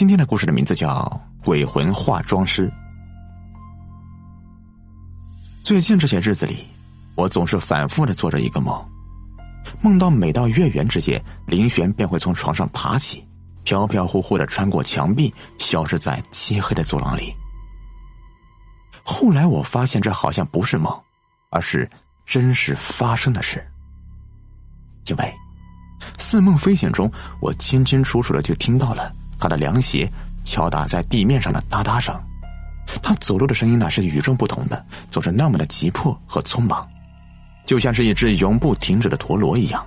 今天的故事的名字叫《鬼魂化妆师》。最近这些日子里，我总是反复的做着一个梦，梦到每到月圆之夜，林璇便会从床上爬起，飘飘忽忽的穿过墙壁，消失在漆黑的走廊里。后来我发现，这好像不是梦，而是真实发生的事。因为似梦非醒中，我清清楚楚的就听到了他的凉鞋敲打在地面上的哒哒声。他走路的声音呢是与众不同的，总是那么的急迫和匆忙，就像是一只永不停止的陀螺一样。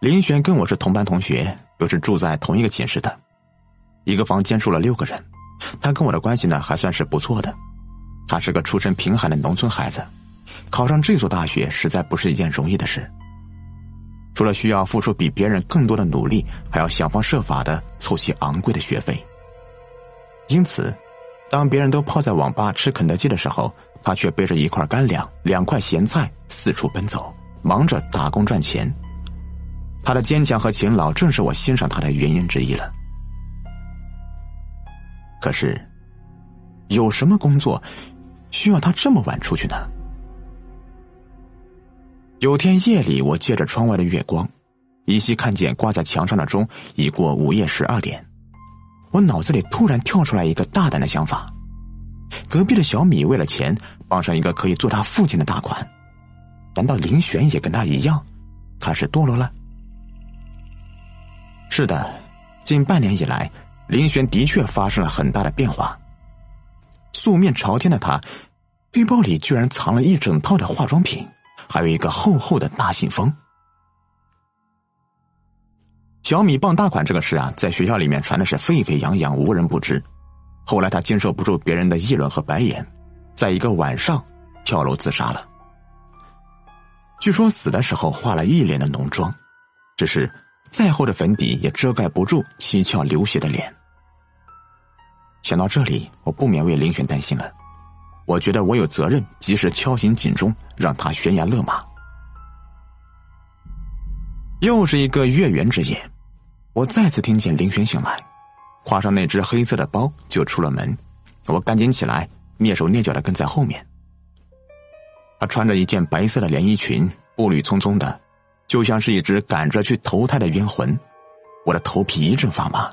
林璇跟我是同班同学，又是住在同一个寝室的，一个房间住了六个人。他跟我的关系呢还算是不错的，他是个出身贫寒的农村孩子，考上这所大学实在不是一件容易的事。除了需要付出比别人更多的努力，还要想方设法的凑齐昂贵的学费。因此，当别人都泡在网吧吃肯德基的时候，他却背着一块干粮、两块咸菜四处奔走，忙着打工赚钱。他的坚强和勤劳，正是我欣赏他的原因之一了。可是，有什么工作需要他这么晚出去呢？有天夜里，我借着窗外的月光，依稀看见挂在墙上的钟已过午夜十二点。我脑子里突然跳出来一个大胆的想法：隔壁的小米为了钱傍上一个可以做他父亲的大款，难道林璇也跟他一样开始堕落了？是的，近半年以来。林璇的确发生了很大的变化。素面朝天的他，背包里居然藏了一整套的化妆品，还有一个厚厚的大信封。小米傍大款这个事啊，在学校里面传的是沸沸扬扬，无人不知。后来他经受不住别人的议论和白眼，在一个晚上跳楼自杀了。据说死的时候化了一脸的浓妆，只是。再厚的粉底也遮盖不住七窍流血的脸。想到这里，我不免为林璇担心了。我觉得我有责任及时敲醒警钟，让他悬崖勒马。又是一个月圆之夜，我再次听见林璇醒来，挎上那只黑色的包就出了门。我赶紧起来，蹑手蹑脚的跟在后面。他穿着一件白色的连衣裙，步履匆匆的。就像是一只赶着去投胎的冤魂，我的头皮一阵发麻。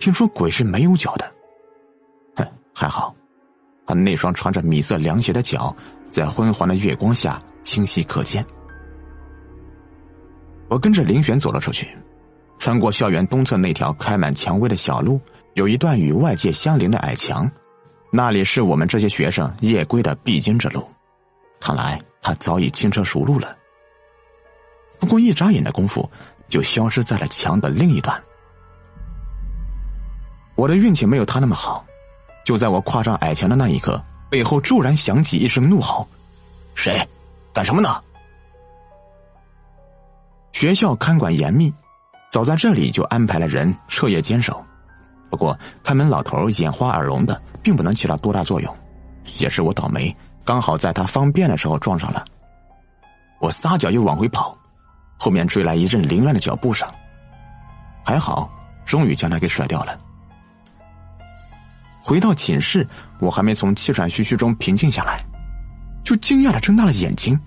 听说鬼是没有脚的，哼，还好，他那双穿着米色凉鞋的脚在昏黄的月光下清晰可见。我跟着林璇走了出去，穿过校园东侧那条开满蔷薇的小路，有一段与外界相邻的矮墙，那里是我们这些学生夜归的必经之路。看来他早已轻车熟路了。不过一眨眼的功夫，就消失在了墙的另一端。我的运气没有他那么好，就在我跨上矮墙的那一刻，背后骤然响起一声怒吼：“谁？干什么呢？”学校看管严密，早在这里就安排了人彻夜坚守。不过看门老头眼花耳聋的，并不能起到多大作用。也是我倒霉，刚好在他方便的时候撞上了。我撒脚又往回跑。后面追来一阵凌乱的脚步声，还好，终于将他给甩掉了。回到寝室，我还没从气喘吁吁中平静下来，就惊讶的睁大了眼睛。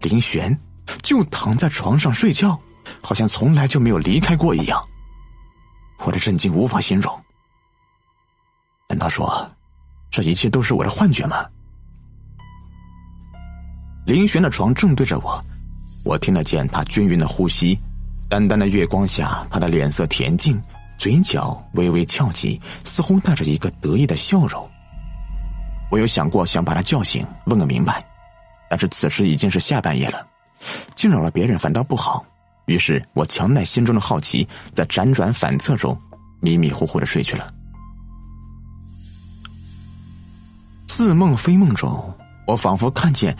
林璇就躺在床上睡觉，好像从来就没有离开过一样。我的震惊无法形容。难道说，这一切都是我的幻觉吗？林璇的床正对着我。我听得见他均匀的呼吸，淡淡的月光下，他的脸色恬静，嘴角微微翘起，似乎带着一个得意的笑容。我有想过想把他叫醒，问个明白，但是此时已经是下半夜了，惊扰了别人反倒不好。于是我强耐心中的好奇，在辗转反侧中，迷迷糊糊的睡去了。似梦非梦中，我仿佛看见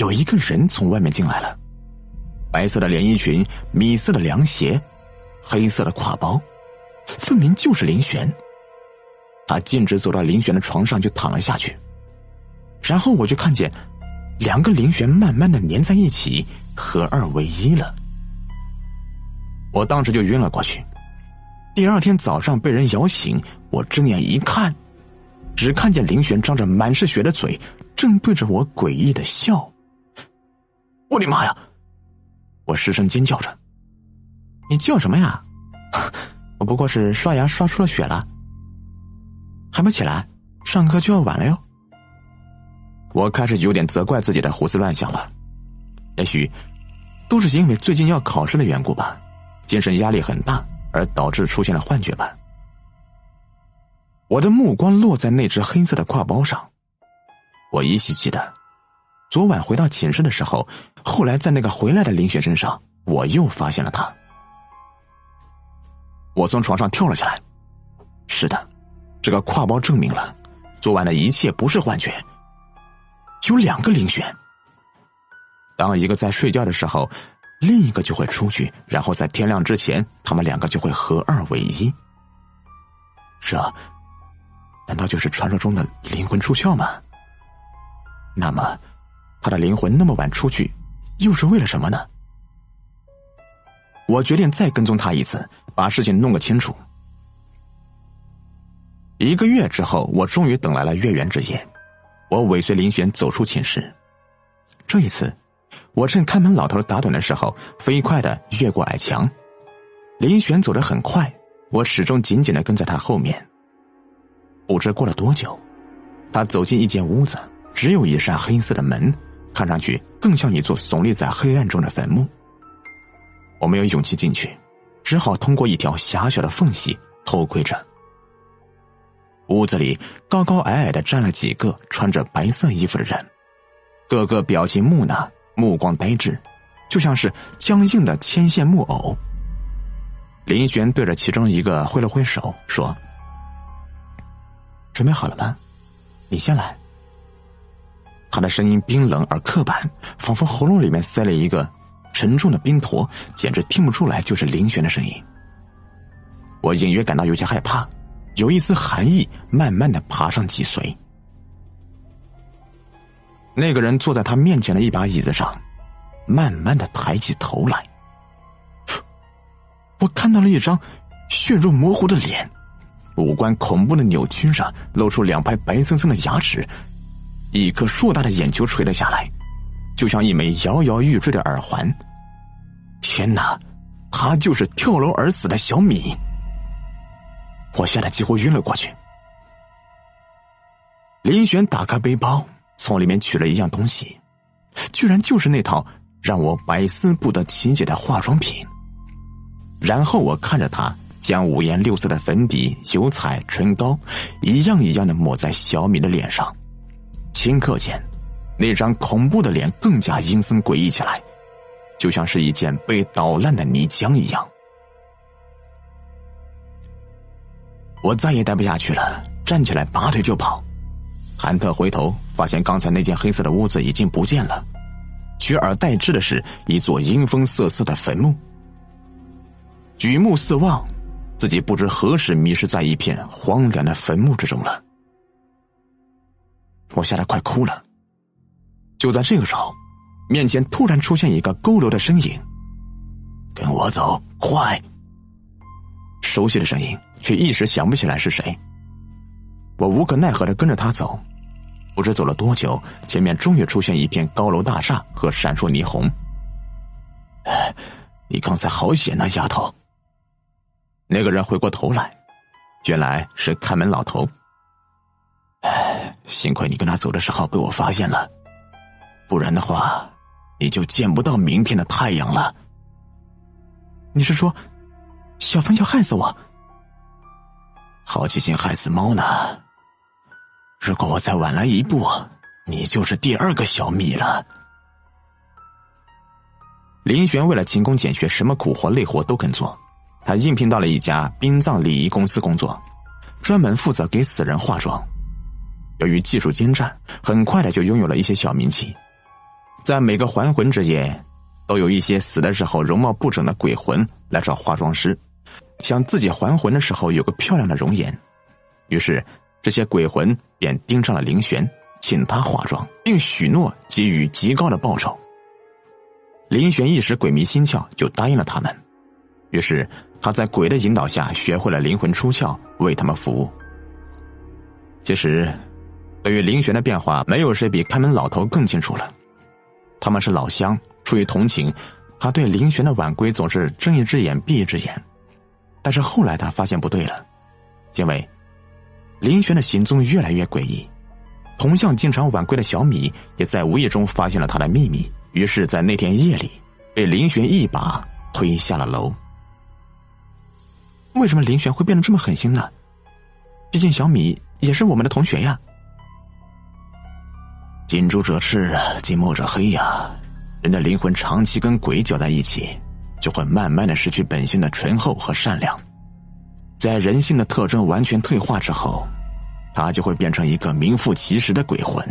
有一个人从外面进来了。白色的连衣裙，米色的凉鞋，黑色的挎包，分明就是林璇。他径直走到林璇的床上，就躺了下去。然后我就看见，两个林璇慢慢的粘在一起，合二为一了。我当时就晕了过去。第二天早上被人摇醒，我睁眼一看，只看见林璇张着满是血的嘴，正对着我诡异的笑。我的妈呀！我失声尖叫着：“你叫什么呀？不过是刷牙刷出了血了，还不起来？上课就要晚了哟。”我开始有点责怪自己的胡思乱想了，也许都是因为最近要考试的缘故吧，精神压力很大，而导致出现了幻觉吧。我的目光落在那只黑色的挎包上，我依稀记得，昨晚回到寝室的时候，后来在那个回来的林雪身上，我又发现了他。我从床上跳了下来，是的，这个挎包证明了昨晚的一切不是幻觉。有两个林璇，当一个在睡觉的时候，另一个就会出去，然后在天亮之前，他们两个就会合二为一。这，难道就是传说中的灵魂出窍吗？那么，他的灵魂那么晚出去，又是为了什么呢？我决定再跟踪他一次，把事情弄个清楚。一个月之后，我终于等来了月圆之夜。我尾随林璇走出寝室，这一次，我趁看门老头打盹的时候，飞快的越过矮墙。林璇走得很快，我始终紧紧的跟在他后面。不知过了多久，他走进一间屋子，只有一扇黑色的门，看上去更像一座耸立在黑暗中的坟墓。我没有勇气进去，只好通过一条狭小的缝隙偷窥着。屋子里高高矮矮的站了几个穿着白色衣服的人，个个表情木讷，目光呆滞，就像是僵硬的牵线木偶。林璇对着其中一个挥了挥手，说：“准备好了吗？你先来。”他的声音冰冷而刻板，仿佛喉咙里面塞了一个沉重的冰坨，简直听不出来就是林璇的声音。我隐约感到有些害怕。有一丝寒意慢慢的爬上脊髓。那个人坐在他面前的一把椅子上，慢慢的抬起头来。我看到了一张血肉模糊的脸，五官恐怖的扭曲上露出两排白森森的牙齿，一颗硕大的眼球垂了下来，就像一枚摇摇欲坠的耳环。天哪，他就是跳楼而死的小米。我吓得几乎晕了过去。林璇打开背包，从里面取了一样东西，居然就是那套让我百思不得其解的化妆品。然后我看着他将五颜六色的粉底、油彩、唇膏一样一样的抹在小米的脸上，顷刻间，那张恐怖的脸更加阴森诡异起来，就像是一件被捣烂的泥浆一样。我再也待不下去了，站起来拔腿就跑。韩特回头发现刚才那间黑色的屋子已经不见了，取而代之的是一座阴风瑟瑟的坟墓。举目四望，自己不知何时迷失在一片荒凉的坟墓之中了。我吓得快哭了。就在这个时候，面前突然出现一个佝偻的身影，“跟我走，快！”熟悉的声音。却一时想不起来是谁。我无可奈何的跟着他走，不知走了多久，前面终于出现一片高楼大厦和闪烁霓虹。你刚才好险呐，丫头！那个人回过头来，原来是看门老头。哎，幸亏你跟他走的时候被我发现了，不然的话，你就见不到明天的太阳了。你是说，小芬要害死我？好奇心害死猫呢。如果我再晚来一步，你就是第二个小米了。林璇为了勤工俭学，什么苦活累活都肯做。他应聘到了一家殡葬礼仪公司工作，专门负责给死人化妆。由于技术精湛，很快的就拥有了一些小名气。在每个还魂之夜，都有一些死的时候容貌不整的鬼魂来找化妆师。想自己还魂的时候有个漂亮的容颜，于是这些鬼魂便盯上了林璇，请他化妆，并许诺给予极高的报酬。林璇一时鬼迷心窍，就答应了他们。于是他在鬼的引导下学会了灵魂出窍，为他们服务。其实，对于林璇的变化，没有谁比看门老头更清楚了。他们是老乡，出于同情，他对林璇的晚归总是睁一只眼闭一只眼。但是后来他发现不对了，因为林璇的行踪越来越诡异。同向经常晚归的小米也在无意中发现了他的秘密，于是，在那天夜里，被林璇一把推下了楼。为什么林璇会变得这么狠心呢？毕竟小米也是我们的同学呀。近朱者赤，近墨者黑呀。人的灵魂长期跟鬼搅在一起，就会慢慢的失去本性的醇厚和善良，在人性的特征完全退化之后。他就会变成一个名副其实的鬼魂。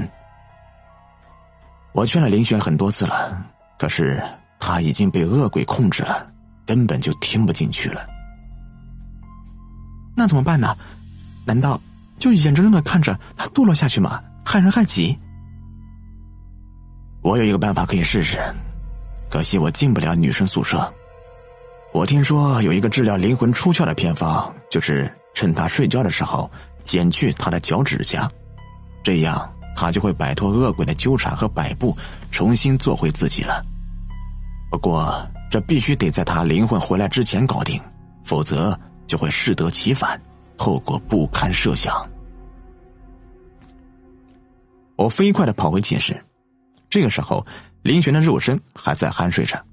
我劝了林轩很多次了，可是他已经被恶鬼控制了，根本就听不进去了。那怎么办呢？难道就眼睁睁的看着他堕落下去吗？害人害己？我有一个办法可以试试，可惜我进不了女生宿舍。我听说有一个治疗灵魂出窍的偏方，就是趁她睡觉的时候。剪去她的脚趾甲，这样她就会摆脱恶鬼的纠缠和摆布，重新做回自己了。不过这必须得在她灵魂回来之前搞定，否则就会适得其反，后果不堪设想。我飞快的跑回寝室，这个时候林璇的肉身还在酣睡着，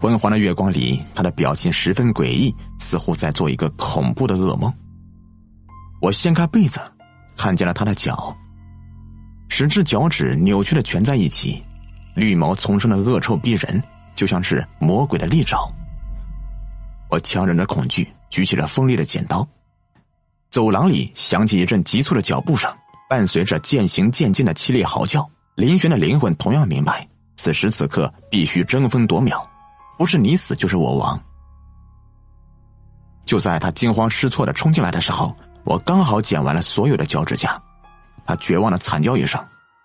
昏黄的月光里，他的表情十分诡异，似乎在做一个恐怖的噩梦。我掀开被子，看见了他的脚，十只脚趾扭曲的蜷在一起，绿毛丛生的恶臭逼人，就像是魔鬼的利爪。我强忍着恐惧，举起了锋利的剪刀。走廊里响起一阵急促的脚步声，伴随着渐行渐近的凄厉嚎叫。林轩的灵魂同样明白，此时此刻必须争分夺秒，不是你死就是我亡。就在他惊慌失措的冲进来的时候。我刚好剪完了所有的脚趾甲，他绝望的惨叫一声，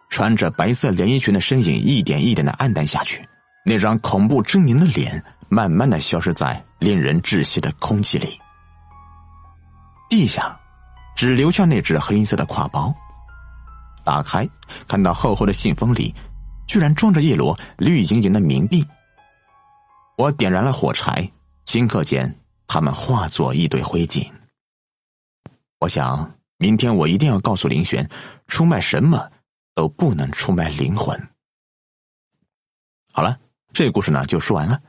穿着白色连衣裙的身影一点一点的暗淡下去，那张恐怖狰狞的脸慢慢的消失在令人窒息的空气里。地下，只留下那只黑色的挎包。打开，看到厚厚的信封里，居然装着一摞绿莹莹的冥币。我点燃了火柴，顷刻间，它们化作一堆灰烬。我想，明天我一定要告诉林璇，出卖什么都不能出卖灵魂。好了，这个故事呢就说完了。